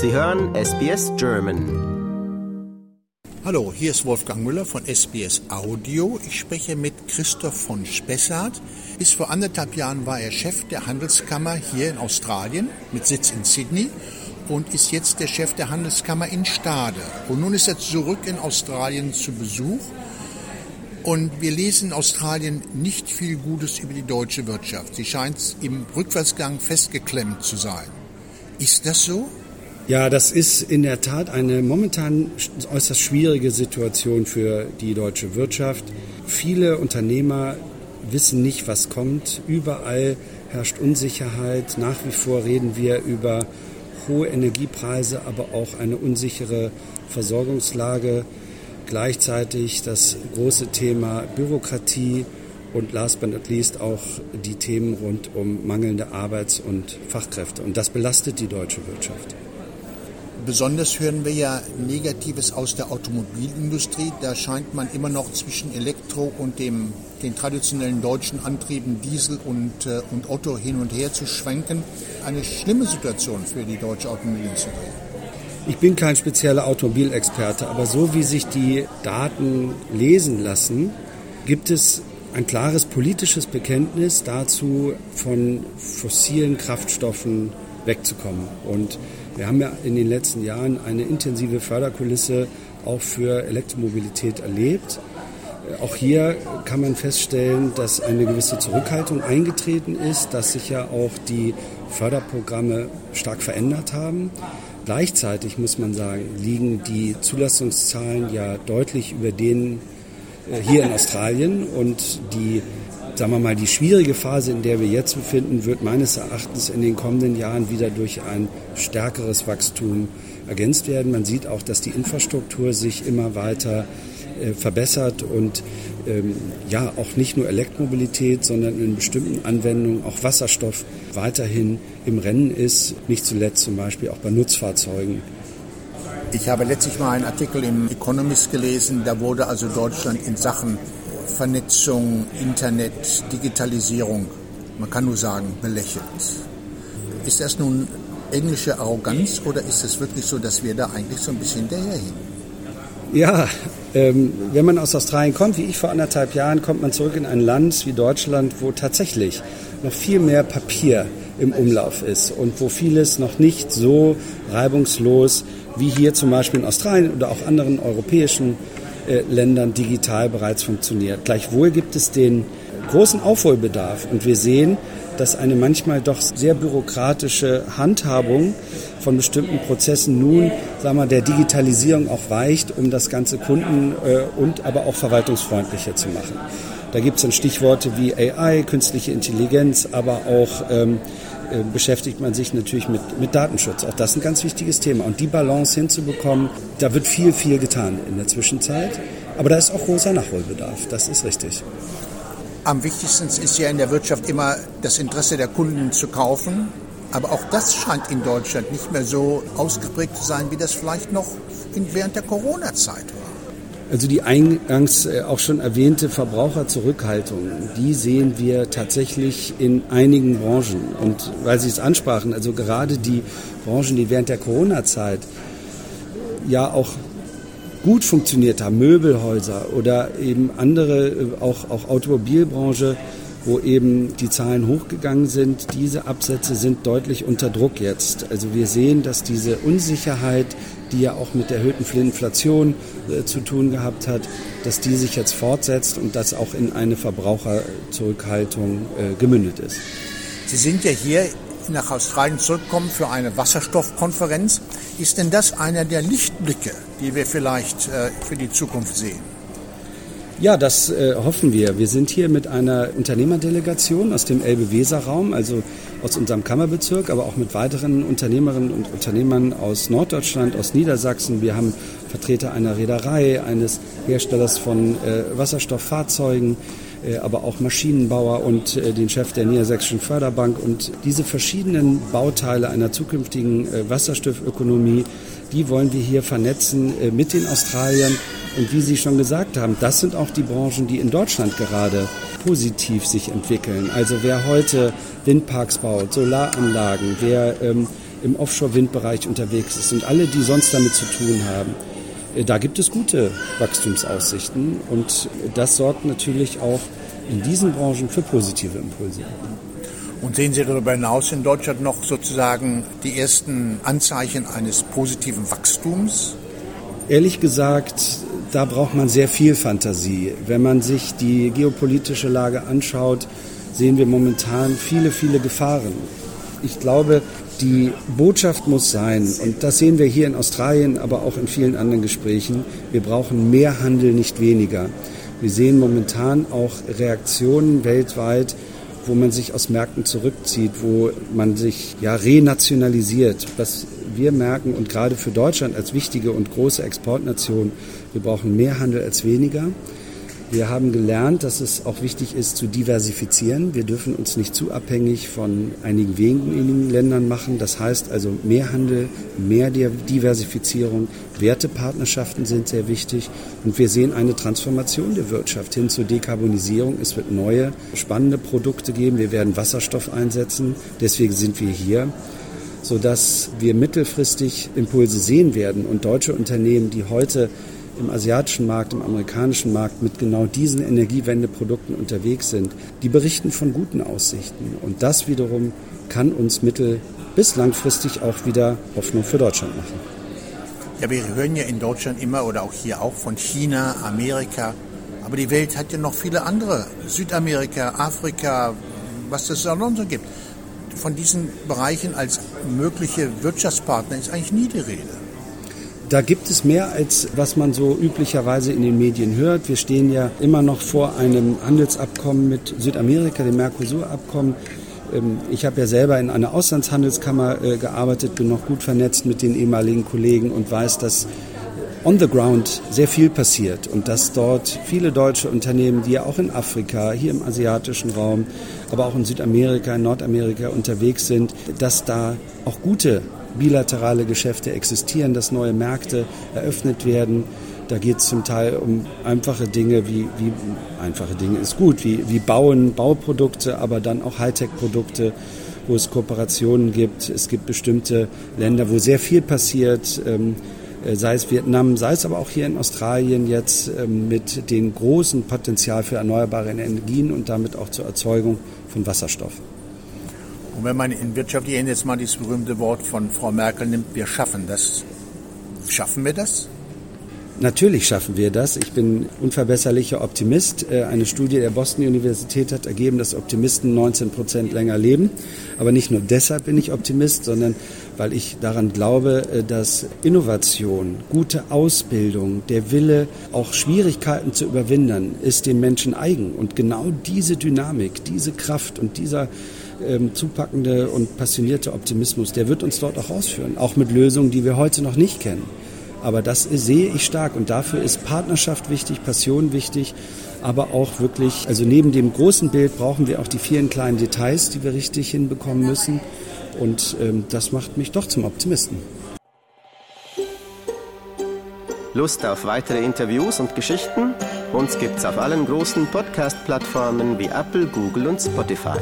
Sie hören SBS German. Hallo, hier ist Wolfgang Müller von SBS Audio. Ich spreche mit Christoph von Spessart. Bis vor anderthalb Jahren war er Chef der Handelskammer hier in Australien mit Sitz in Sydney und ist jetzt der Chef der Handelskammer in Stade. Und nun ist er zurück in Australien zu Besuch. Und wir lesen in Australien nicht viel Gutes über die deutsche Wirtschaft. Sie scheint im Rückwärtsgang festgeklemmt zu sein. Ist das so? Ja, das ist in der Tat eine momentan äußerst schwierige Situation für die deutsche Wirtschaft. Viele Unternehmer wissen nicht, was kommt. Überall herrscht Unsicherheit. Nach wie vor reden wir über hohe Energiepreise, aber auch eine unsichere Versorgungslage. Gleichzeitig das große Thema Bürokratie und last but not least auch die Themen rund um mangelnde Arbeits- und Fachkräfte. Und das belastet die deutsche Wirtschaft. Besonders hören wir ja Negatives aus der Automobilindustrie. Da scheint man immer noch zwischen Elektro und dem, den traditionellen deutschen Antrieben Diesel und, äh, und Otto hin und her zu schwenken. Eine schlimme Situation für die deutsche Automobilindustrie. Ich bin kein spezieller Automobilexperte, aber so wie sich die Daten lesen lassen, gibt es ein klares politisches Bekenntnis dazu, von fossilen Kraftstoffen wegzukommen. Und wir haben ja in den letzten Jahren eine intensive Förderkulisse auch für Elektromobilität erlebt. Auch hier kann man feststellen, dass eine gewisse Zurückhaltung eingetreten ist, dass sich ja auch die Förderprogramme stark verändert haben. Gleichzeitig muss man sagen, liegen die Zulassungszahlen ja deutlich über denen äh, hier in Australien und die sagen wir mal, die schwierige Phase, in der wir jetzt befinden, wird meines Erachtens in den kommenden Jahren wieder durch ein stärkeres Wachstum ergänzt werden. Man sieht auch, dass die Infrastruktur sich immer weiter äh, verbessert und ähm, ja auch nicht nur Elektromobilität, sondern in bestimmten Anwendungen auch Wasserstoff weiterhin im Rennen ist, nicht zuletzt zum Beispiel auch bei Nutzfahrzeugen. Ich habe letztlich mal einen Artikel im Economist gelesen, da wurde also Deutschland in Sachen Vernetzung, Internet, Digitalisierung, man kann nur sagen, belächelt. Ist das nun englische Arroganz oder ist es wirklich so, dass wir da eigentlich so ein bisschen hinterherhinken? Ja, ähm, wenn man aus Australien kommt, wie ich vor anderthalb Jahren, kommt man zurück in ein Land wie Deutschland, wo tatsächlich noch viel mehr Papier im Umlauf ist und wo vieles noch nicht so reibungslos wie hier zum Beispiel in Australien oder auch anderen europäischen Ländern digital bereits funktioniert. Gleichwohl gibt es den großen Aufholbedarf und wir sehen, dass eine manchmal doch sehr bürokratische Handhabung von bestimmten Prozessen nun, sagen wir, der Digitalisierung auch weicht, um das Ganze kunden- äh, und aber auch verwaltungsfreundlicher zu machen. Da gibt es dann Stichworte wie AI, künstliche Intelligenz, aber auch ähm, äh, beschäftigt man sich natürlich mit, mit Datenschutz. Auch das ist ein ganz wichtiges Thema. Und die Balance hinzubekommen, da wird viel, viel getan in der Zwischenzeit. Aber da ist auch großer Nachholbedarf. Das ist richtig. Am wichtigsten ist ja in der Wirtschaft immer das Interesse der Kunden zu kaufen. Aber auch das scheint in Deutschland nicht mehr so ausgeprägt zu sein, wie das vielleicht noch während der Corona-Zeit war. Also die eingangs äh, auch schon erwähnte Verbraucherzurückhaltung, die sehen wir tatsächlich in einigen Branchen. Und weil Sie es ansprachen, also gerade die Branchen, die während der Corona-Zeit ja auch gut funktioniert haben, Möbelhäuser oder eben andere, äh, auch, auch Automobilbranche, wo eben die Zahlen hochgegangen sind. Diese Absätze sind deutlich unter Druck jetzt. Also wir sehen, dass diese Unsicherheit, die ja auch mit der erhöhten Inflation äh, zu tun gehabt hat, dass die sich jetzt fortsetzt und das auch in eine Verbraucherzurückhaltung äh, gemündet ist. Sie sind ja hier nach Australien zurückgekommen für eine Wasserstoffkonferenz. Ist denn das einer der Lichtblicke, die wir vielleicht äh, für die Zukunft sehen? Ja, das äh, hoffen wir. Wir sind hier mit einer Unternehmerdelegation aus dem Elbe-Weser-Raum, also aus unserem Kammerbezirk, aber auch mit weiteren Unternehmerinnen und Unternehmern aus Norddeutschland, aus Niedersachsen. Wir haben Vertreter einer Reederei, eines Herstellers von äh, Wasserstofffahrzeugen, äh, aber auch Maschinenbauer und äh, den Chef der Niedersächsischen Förderbank. Und diese verschiedenen Bauteile einer zukünftigen äh, Wasserstoffökonomie, die wollen wir hier vernetzen äh, mit den Australiern und wie Sie schon gesagt haben, das sind auch die Branchen, die in Deutschland gerade positiv sich entwickeln. Also wer heute Windparks baut, Solaranlagen, wer ähm, im Offshore-Windbereich unterwegs ist und alle, die sonst damit zu tun haben. Äh, da gibt es gute Wachstumsaussichten und das sorgt natürlich auch in diesen Branchen für positive Impulse. Und sehen Sie darüber hinaus in Deutschland noch sozusagen die ersten Anzeichen eines positiven Wachstums? Ehrlich gesagt, da braucht man sehr viel Fantasie. Wenn man sich die geopolitische Lage anschaut, sehen wir momentan viele, viele Gefahren. Ich glaube, die Botschaft muss sein, und das sehen wir hier in Australien, aber auch in vielen anderen Gesprächen, wir brauchen mehr Handel, nicht weniger. Wir sehen momentan auch Reaktionen weltweit, wo man sich aus Märkten zurückzieht, wo man sich ja renationalisiert. Was wir merken und gerade für Deutschland als wichtige und große Exportnation, wir brauchen mehr Handel als weniger. Wir haben gelernt, dass es auch wichtig ist, zu diversifizieren. Wir dürfen uns nicht zu abhängig von einigen wenigen Ländern machen. Das heißt also mehr Handel, mehr Diversifizierung. Wertepartnerschaften sind sehr wichtig. Und wir sehen eine Transformation der Wirtschaft hin zur Dekarbonisierung. Es wird neue, spannende Produkte geben. Wir werden Wasserstoff einsetzen. Deswegen sind wir hier sodass wir mittelfristig Impulse sehen werden und deutsche Unternehmen, die heute im asiatischen Markt, im amerikanischen Markt mit genau diesen Energiewendeprodukten unterwegs sind, die berichten von guten Aussichten. Und das wiederum kann uns mittel- bis langfristig auch wieder Hoffnung für Deutschland machen. Ja, wir hören ja in Deutschland immer oder auch hier auch von China, Amerika. Aber die Welt hat ja noch viele andere. Südamerika, Afrika, was es auch noch so gibt. Von diesen Bereichen als mögliche Wirtschaftspartner ist eigentlich nie die Rede. Da gibt es mehr, als was man so üblicherweise in den Medien hört. Wir stehen ja immer noch vor einem Handelsabkommen mit Südamerika, dem Mercosur-Abkommen. Ähm, ich habe ja selber in einer Auslandshandelskammer äh, gearbeitet, bin noch gut vernetzt mit den ehemaligen Kollegen und weiß, dass on the ground sehr viel passiert und dass dort viele deutsche Unternehmen, die ja auch in Afrika, hier im asiatischen Raum, aber auch in Südamerika, in Nordamerika unterwegs sind, dass da auch gute bilaterale Geschäfte existieren, dass neue Märkte eröffnet werden. Da geht es zum Teil um einfache Dinge wie, wie einfache Dinge ist gut, wie, wie Bauen, Bauprodukte, aber dann auch Hightech-Produkte, wo es Kooperationen gibt. Es gibt bestimmte Länder, wo sehr viel passiert, ähm, äh, sei es Vietnam, sei es aber auch hier in Australien jetzt ähm, mit dem großen Potenzial für erneuerbare Energien und damit auch zur Erzeugung von Wasserstoff. Und wenn man in wirtschaftlichen jetzt mal dieses berühmte Wort von Frau Merkel nimmt, wir schaffen das. Schaffen wir das? Natürlich schaffen wir das. Ich bin unverbesserlicher Optimist. Äh, eine Studie der Boston Universität hat ergeben, dass Optimisten 19 Prozent länger leben. Aber nicht nur deshalb bin ich Optimist, sondern weil ich daran glaube, äh, dass Innovation, gute Ausbildung, der Wille, auch Schwierigkeiten zu überwinden, ist dem Menschen eigen. Und genau diese Dynamik, diese Kraft und dieser ähm, zupackende und passionierte Optimismus, der wird uns dort auch ausführen, auch mit Lösungen, die wir heute noch nicht kennen. Aber das sehe ich stark und dafür ist Partnerschaft wichtig, Passion wichtig, aber auch wirklich, also neben dem großen Bild brauchen wir auch die vielen kleinen Details, die wir richtig hinbekommen müssen. Und ähm, das macht mich doch zum Optimisten. Lust auf weitere Interviews und Geschichten? Uns gibt's auf allen großen Podcast-Plattformen wie Apple, Google und Spotify.